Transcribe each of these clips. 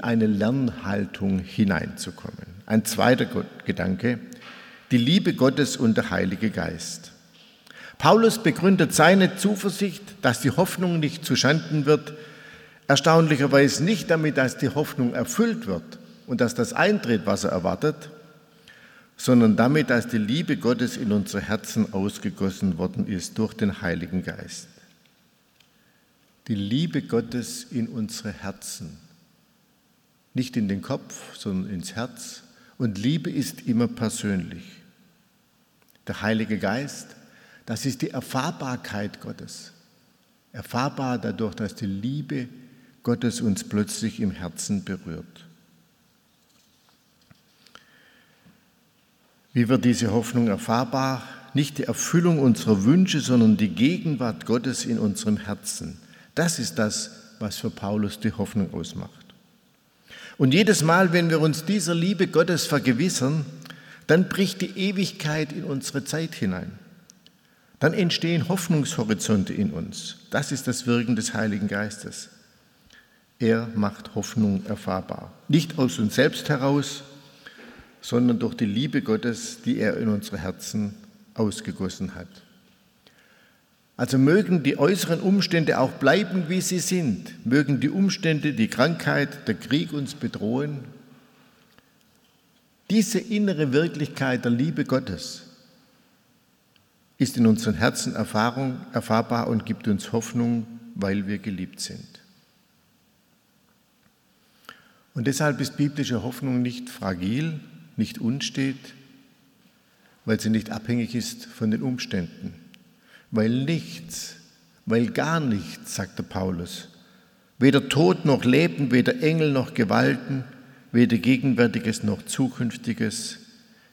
eine Lernhaltung hineinzukommen. Ein zweiter Gedanke, die Liebe Gottes und der Heilige Geist. Paulus begründet seine Zuversicht, dass die Hoffnung nicht zuschanden wird, erstaunlicherweise nicht damit, dass die Hoffnung erfüllt wird und dass das eintritt, was er erwartet, sondern damit, dass die Liebe Gottes in unsere Herzen ausgegossen worden ist durch den Heiligen Geist. Die Liebe Gottes in unsere Herzen, nicht in den Kopf, sondern ins Herz. Und Liebe ist immer persönlich. Der Heilige Geist das ist die Erfahrbarkeit Gottes. Erfahrbar dadurch, dass die Liebe Gottes uns plötzlich im Herzen berührt. Wie wird diese Hoffnung erfahrbar? Nicht die Erfüllung unserer Wünsche, sondern die Gegenwart Gottes in unserem Herzen. Das ist das, was für Paulus die Hoffnung ausmacht. Und jedes Mal, wenn wir uns dieser Liebe Gottes vergewissern, dann bricht die Ewigkeit in unsere Zeit hinein. Dann entstehen Hoffnungshorizonte in uns. Das ist das Wirken des Heiligen Geistes. Er macht Hoffnung erfahrbar. Nicht aus uns selbst heraus, sondern durch die Liebe Gottes, die er in unsere Herzen ausgegossen hat. Also mögen die äußeren Umstände auch bleiben, wie sie sind. Mögen die Umstände, die Krankheit, der Krieg uns bedrohen. Diese innere Wirklichkeit der Liebe Gottes, ist in unseren Herzen Erfahrung, erfahrbar und gibt uns Hoffnung, weil wir geliebt sind. Und deshalb ist biblische Hoffnung nicht fragil, nicht unstet, weil sie nicht abhängig ist von den Umständen, weil nichts, weil gar nichts, sagte Paulus, weder Tod noch Leben, weder Engel noch Gewalten, weder Gegenwärtiges noch Zukünftiges,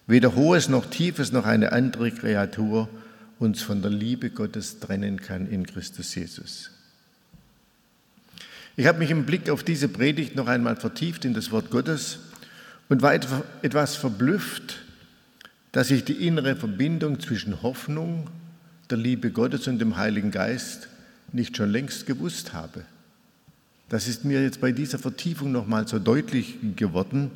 weder Hohes noch Tiefes noch eine andere Kreatur uns von der Liebe Gottes trennen kann in Christus Jesus. Ich habe mich im Blick auf diese Predigt noch einmal vertieft in das Wort Gottes und war etwas verblüfft, dass ich die innere Verbindung zwischen Hoffnung, der Liebe Gottes und dem Heiligen Geist nicht schon längst gewusst habe. Das ist mir jetzt bei dieser Vertiefung noch mal so deutlich geworden,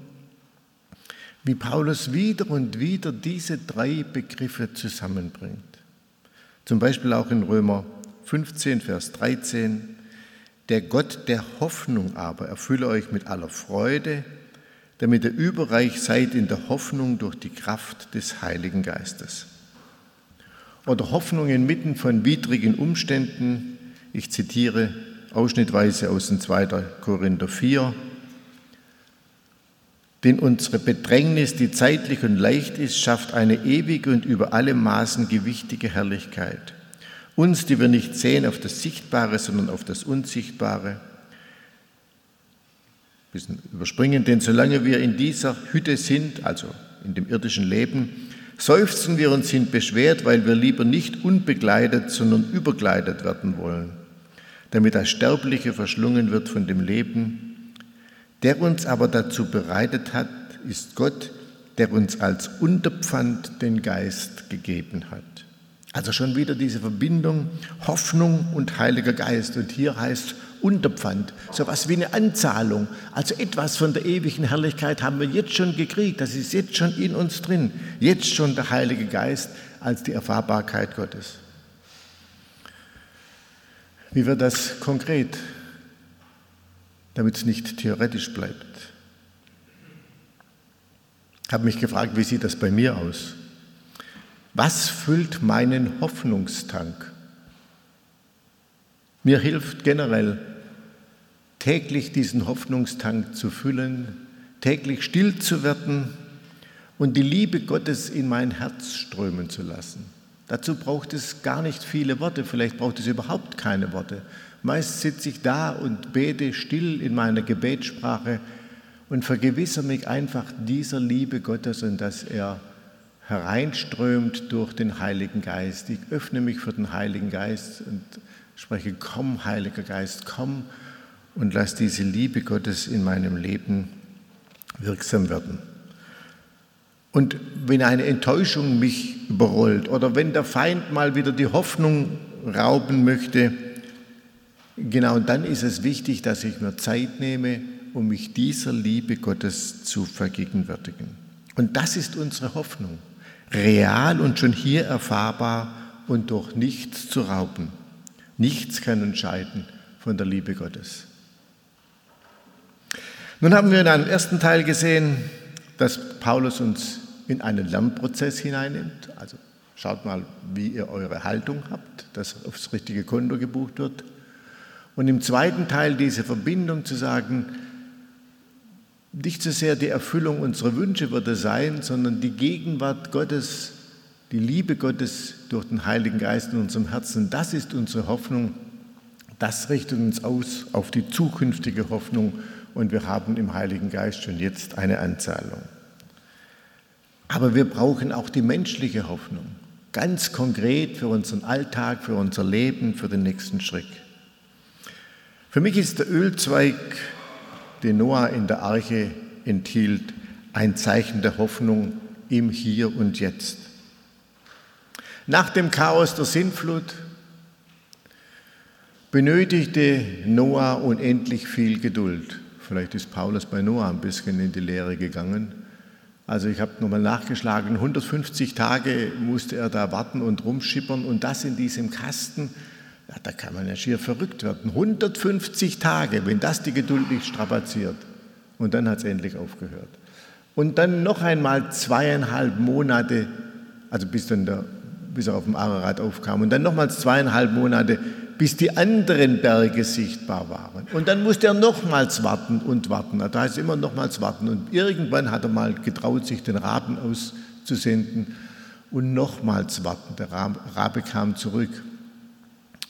wie Paulus wieder und wieder diese drei Begriffe zusammenbringt. Zum Beispiel auch in Römer 15, Vers 13. Der Gott der Hoffnung aber erfülle euch mit aller Freude, damit ihr überreich seid in der Hoffnung durch die Kraft des Heiligen Geistes. Oder Hoffnung inmitten von widrigen Umständen. Ich zitiere ausschnittweise aus dem 2. Korinther 4. Denn unsere Bedrängnis, die zeitlich und leicht ist, schafft eine ewige und über alle Maßen gewichtige Herrlichkeit. Uns, die wir nicht sehen auf das Sichtbare, sondern auf das Unsichtbare. Ein bisschen überspringen, denn solange wir in dieser Hütte sind, also in dem irdischen Leben, seufzen wir und sind beschwert, weil wir lieber nicht unbegleitet, sondern übergleitet werden wollen, damit das Sterbliche verschlungen wird von dem Leben, der uns aber dazu bereitet hat, ist Gott, der uns als Unterpfand den Geist gegeben hat. Also schon wieder diese Verbindung Hoffnung und Heiliger Geist. Und hier heißt Unterpfand, so etwas wie eine Anzahlung. Also etwas von der ewigen Herrlichkeit haben wir jetzt schon gekriegt. Das ist jetzt schon in uns drin. Jetzt schon der Heilige Geist als die Erfahrbarkeit Gottes. Wie wird das konkret? damit es nicht theoretisch bleibt. Ich habe mich gefragt, wie sieht das bei mir aus? Was füllt meinen Hoffnungstank? Mir hilft generell, täglich diesen Hoffnungstank zu füllen, täglich still zu werden und die Liebe Gottes in mein Herz strömen zu lassen. Dazu braucht es gar nicht viele Worte, vielleicht braucht es überhaupt keine Worte. Meist sitze ich da und bete still in meiner Gebetssprache und vergewissere mich einfach dieser Liebe Gottes und dass er hereinströmt durch den Heiligen Geist. Ich öffne mich für den Heiligen Geist und spreche, komm, Heiliger Geist, komm und lass diese Liebe Gottes in meinem Leben wirksam werden. Und wenn eine Enttäuschung mich überrollt oder wenn der Feind mal wieder die Hoffnung rauben möchte, Genau dann ist es wichtig, dass ich mir Zeit nehme um mich dieser Liebe Gottes zu vergegenwärtigen. Und das ist unsere Hoffnung, real und schon hier erfahrbar und durch nichts zu rauben. Nichts kann uns scheiden von der Liebe Gottes. Nun haben wir in einem ersten Teil gesehen, dass Paulus uns in einen Lernprozess hineinnimmt. Also schaut mal, wie ihr eure Haltung habt, dass aufs richtige Konto gebucht wird. Und im zweiten Teil diese Verbindung zu sagen, nicht so sehr die Erfüllung unserer Wünsche wird es sein, sondern die Gegenwart Gottes, die Liebe Gottes durch den Heiligen Geist in unserem Herzen, das ist unsere Hoffnung. Das richtet uns aus auf die zukünftige Hoffnung und wir haben im Heiligen Geist schon jetzt eine Anzahlung. Aber wir brauchen auch die menschliche Hoffnung, ganz konkret für unseren Alltag, für unser Leben, für den nächsten Schritt. Für mich ist der Ölzweig, den Noah in der Arche enthielt, ein Zeichen der Hoffnung im Hier und Jetzt. Nach dem Chaos der Sintflut benötigte Noah unendlich viel Geduld. Vielleicht ist Paulus bei Noah ein bisschen in die Lehre gegangen. Also ich habe nochmal nachgeschlagen, 150 Tage musste er da warten und rumschippern und das in diesem Kasten, ja, da kann man ja schier verrückt werden. 150 Tage, wenn das die Geduld nicht strapaziert. Und dann hat es endlich aufgehört. Und dann noch einmal zweieinhalb Monate, also bis, dann der, bis er auf dem Ararat aufkam, und dann nochmals zweieinhalb Monate, bis die anderen Berge sichtbar waren. Und dann musste er nochmals warten und warten. Da heißt es immer nochmals warten. Und irgendwann hat er mal getraut, sich den Raben auszusenden und nochmals warten. Der Rabe kam zurück.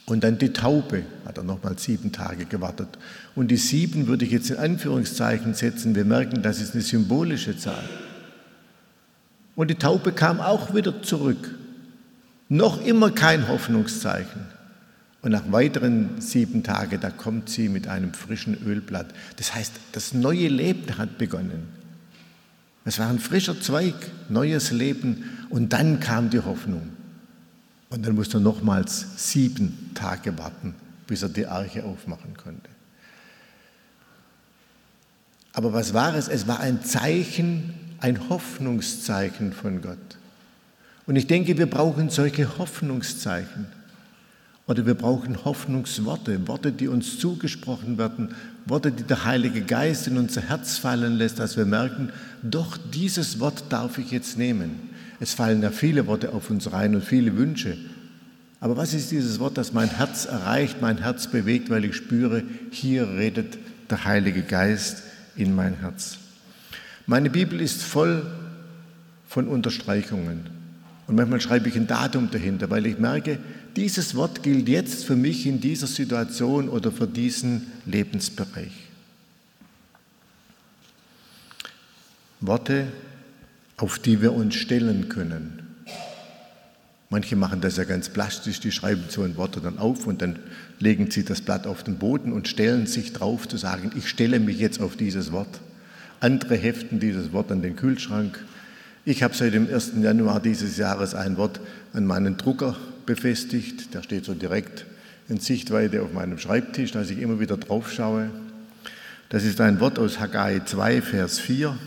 Und dann die Taube, hat er nochmal sieben Tage gewartet. Und die sieben würde ich jetzt in Anführungszeichen setzen. Wir merken, das ist eine symbolische Zahl. Und die Taube kam auch wieder zurück. Noch immer kein Hoffnungszeichen. Und nach weiteren sieben Tagen, da kommt sie mit einem frischen Ölblatt. Das heißt, das neue Leben hat begonnen. Es war ein frischer Zweig, neues Leben. Und dann kam die Hoffnung. Und dann musste er nochmals sieben Tage warten, bis er die Arche aufmachen konnte. Aber was war es? Es war ein Zeichen, ein Hoffnungszeichen von Gott. Und ich denke, wir brauchen solche Hoffnungszeichen. Oder wir brauchen Hoffnungsworte, Worte, die uns zugesprochen werden, Worte, die der Heilige Geist in unser Herz fallen lässt, dass wir merken, doch dieses Wort darf ich jetzt nehmen. Es fallen ja viele Worte auf uns rein und viele Wünsche. Aber was ist dieses Wort, das mein Herz erreicht, mein Herz bewegt, weil ich spüre, hier redet der Heilige Geist in mein Herz. Meine Bibel ist voll von Unterstreichungen. Und manchmal schreibe ich ein Datum dahinter, weil ich merke, dieses Wort gilt jetzt für mich in dieser Situation oder für diesen Lebensbereich. Worte, auf die wir uns stellen können. Manche machen das ja ganz plastisch, die schreiben so ein Wort dann auf und dann legen sie das Blatt auf den Boden und stellen sich drauf zu sagen, ich stelle mich jetzt auf dieses Wort. Andere heften dieses Wort an den Kühlschrank. Ich habe seit dem 1. Januar dieses Jahres ein Wort an meinen Drucker befestigt. Der steht so direkt in Sichtweite auf meinem Schreibtisch, dass ich immer wieder drauf schaue. Das ist ein Wort aus Haggai 2, Vers 4.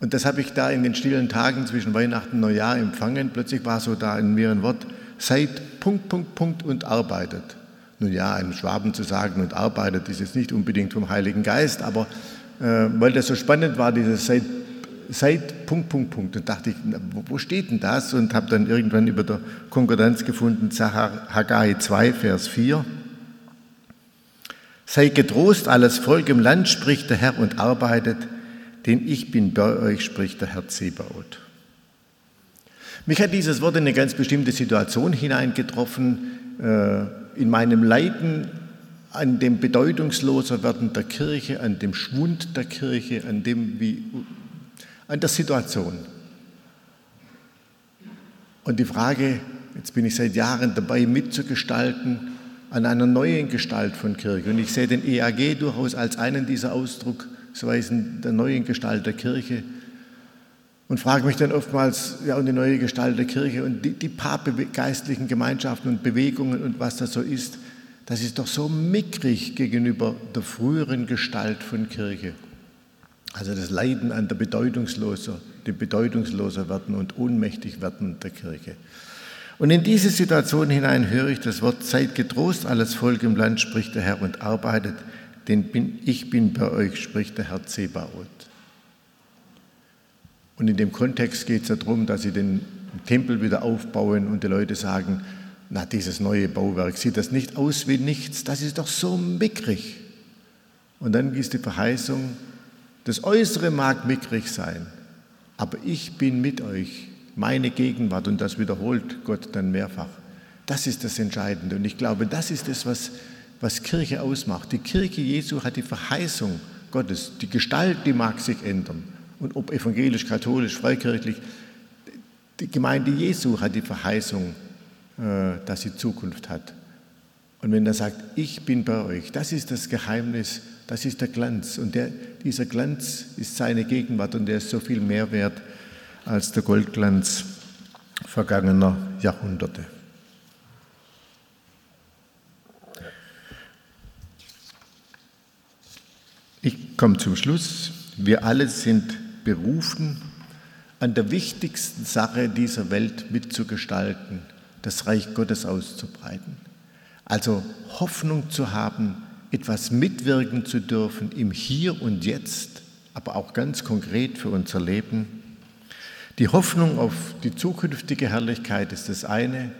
Und das habe ich da in den stillen Tagen zwischen Weihnachten und Neujahr empfangen. Plötzlich war so da in mir ein Wort, seid Punkt, Punkt, Punkt und arbeitet. Nun ja, einem Schwaben zu sagen und arbeitet, ist jetzt nicht unbedingt vom Heiligen Geist, aber äh, weil das so spannend war, dieses seid, seid Punkt, Punkt, Punkt. Und dachte ich, wo steht denn das? Und habe dann irgendwann über der Konkordanz gefunden, Haggai 2, Vers 4. Sei getrost, alles Volk im Land, spricht der Herr und arbeitet denn ich bin bei euch, spricht der Herr Zebaoth. Mich hat dieses Wort in eine ganz bestimmte Situation hineingetroffen, äh, in meinem Leiden an dem Bedeutungsloserwerden der Kirche, an dem Schwund der Kirche, an, dem wie, an der Situation. Und die Frage, jetzt bin ich seit Jahren dabei mitzugestalten, an einer neuen Gestalt von Kirche. Und ich sehe den EAG durchaus als einen dieser Ausdruck Weisen der neuen Gestalt der Kirche und frage mich dann oftmals, ja, und die neue Gestalt der Kirche und die, die paar geistlichen Gemeinschaften und Bewegungen und was das so ist, das ist doch so mickrig gegenüber der früheren Gestalt von Kirche. Also das Leiden an der bedeutungsloser, dem bedeutungsloser werden und ohnmächtig werden der Kirche. Und in diese Situation hinein höre ich das Wort, seid getrost, alles Volk im Land, spricht der Herr, und arbeitet, denn bin, ich bin bei euch, spricht der Herr Zebaoth. Und in dem Kontext geht es ja darum, dass sie den Tempel wieder aufbauen und die Leute sagen, na, dieses neue Bauwerk, sieht das nicht aus wie nichts? Das ist doch so mickrig. Und dann ist die Verheißung, das Äußere mag mickrig sein, aber ich bin mit euch, meine Gegenwart, und das wiederholt Gott dann mehrfach. Das ist das Entscheidende. Und ich glaube, das ist es, was, was Kirche ausmacht. Die Kirche Jesu hat die Verheißung Gottes. Die Gestalt, die mag sich ändern. Und ob evangelisch, katholisch, freikirchlich, die Gemeinde Jesu hat die Verheißung äh, dass sie Zukunft hat. Und wenn er sagt, ich bin bei euch, das ist das Geheimnis, das ist der Glanz. Und der, dieser Glanz ist seine Gegenwart und der ist so viel mehr wert als der Goldglanz vergangener Jahrhunderte. Ich komme zum Schluss. Wir alle sind berufen, an der wichtigsten Sache dieser Welt mitzugestalten, das Reich Gottes auszubreiten. Also Hoffnung zu haben, etwas mitwirken zu dürfen im Hier und Jetzt, aber auch ganz konkret für unser Leben. Die Hoffnung auf die zukünftige Herrlichkeit ist das eine.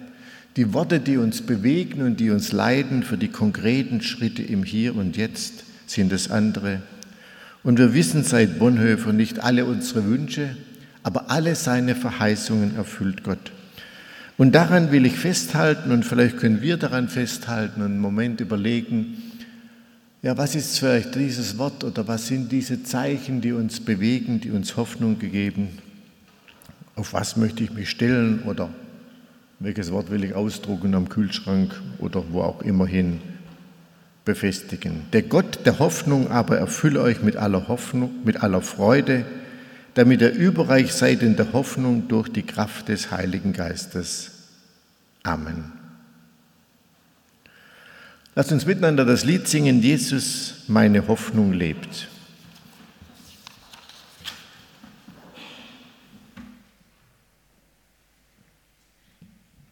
Die Worte, die uns bewegen und die uns leiden für die konkreten Schritte im Hier und Jetzt, sind das andere. Und wir wissen seit Bonhoeffer nicht alle unsere Wünsche, aber alle seine Verheißungen erfüllt Gott. Und daran will ich festhalten und vielleicht können wir daran festhalten und einen Moment überlegen, ja, was ist vielleicht dieses Wort oder was sind diese Zeichen, die uns bewegen, die uns Hoffnung gegeben? Auf was möchte ich mich stellen oder welches Wort will ich ausdrucken am Kühlschrank oder wo auch immer hin befestigen? Der Gott der Hoffnung aber erfülle euch mit aller Hoffnung, mit aller Freude, damit ihr überreich seid in der Hoffnung durch die Kraft des Heiligen Geistes. Amen. Lasst uns miteinander das Lied singen, Jesus, meine Hoffnung lebt.